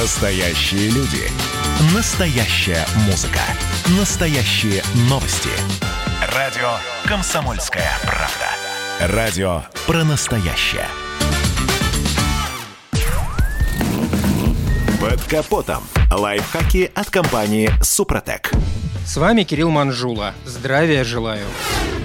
Настоящие люди. Настоящая музыка. Настоящие новости. Радио «Комсомольская правда». Радио про настоящее. Под капотом. Лайфхаки от компании «Супротек». С вами Кирилл Манжула. Здравия желаю.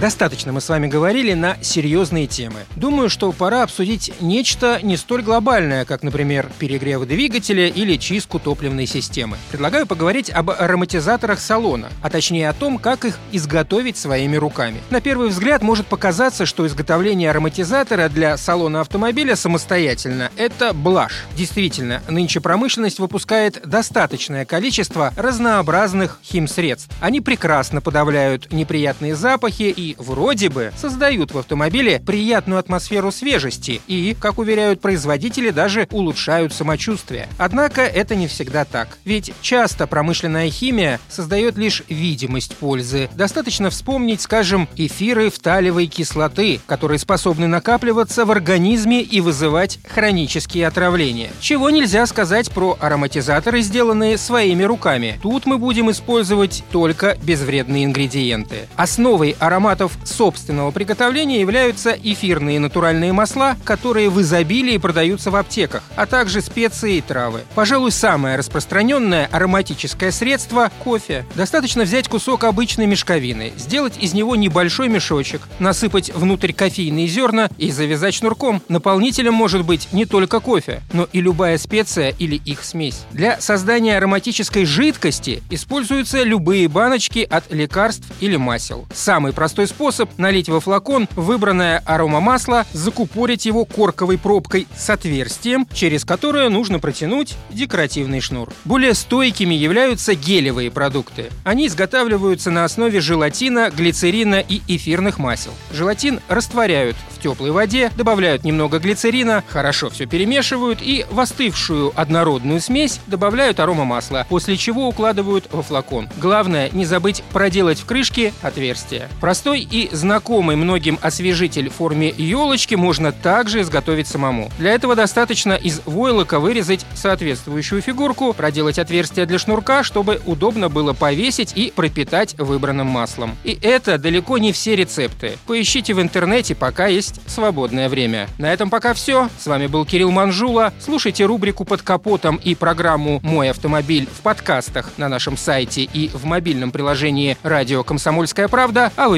Достаточно мы с вами говорили на серьезные темы. Думаю, что пора обсудить нечто не столь глобальное, как, например, перегрев двигателя или чистку топливной системы. Предлагаю поговорить об ароматизаторах салона, а точнее о том, как их изготовить своими руками. На первый взгляд может показаться, что изготовление ароматизатора для салона автомобиля самостоятельно – это блажь. Действительно, нынче промышленность выпускает достаточное количество разнообразных химсредств. Они прекрасно подавляют неприятные запахи и вроде бы создают в автомобиле приятную атмосферу свежести и, как уверяют производители, даже улучшают самочувствие. Однако это не всегда так. Ведь часто промышленная химия создает лишь видимость пользы. Достаточно вспомнить, скажем, эфиры фталевой кислоты, которые способны накапливаться в организме и вызывать хронические отравления. Чего нельзя сказать про ароматизаторы, сделанные своими руками. Тут мы будем использовать только безвредные ингредиенты. Основой аромата продуктов собственного приготовления являются эфирные натуральные масла, которые в изобилии продаются в аптеках, а также специи и травы. Пожалуй, самое распространенное ароматическое средство – кофе. Достаточно взять кусок обычной мешковины, сделать из него небольшой мешочек, насыпать внутрь кофейные зерна и завязать шнурком. Наполнителем может быть не только кофе, но и любая специя или их смесь. Для создания ароматической жидкости используются любые баночки от лекарств или масел. Самый простой способ – налить во флакон выбранное аромамасло, закупорить его корковой пробкой с отверстием, через которое нужно протянуть декоративный шнур. Более стойкими являются гелевые продукты. Они изготавливаются на основе желатина, глицерина и эфирных масел. Желатин растворяют в теплой воде, добавляют немного глицерина, хорошо все перемешивают и в остывшую однородную смесь добавляют аромамасло, после чего укладывают во флакон. Главное не забыть проделать в крышке отверстие. Простой и знакомый многим освежитель в форме елочки можно также изготовить самому. Для этого достаточно из войлока вырезать соответствующую фигурку, проделать отверстие для шнурка, чтобы удобно было повесить и пропитать выбранным маслом. И это далеко не все рецепты. Поищите в интернете, пока есть свободное время. На этом пока все. С вами был Кирилл Манжула. Слушайте рубрику «Под капотом» и программу «Мой автомобиль» в подкастах на нашем сайте и в мобильном приложении «Радио Комсомольская правда», а в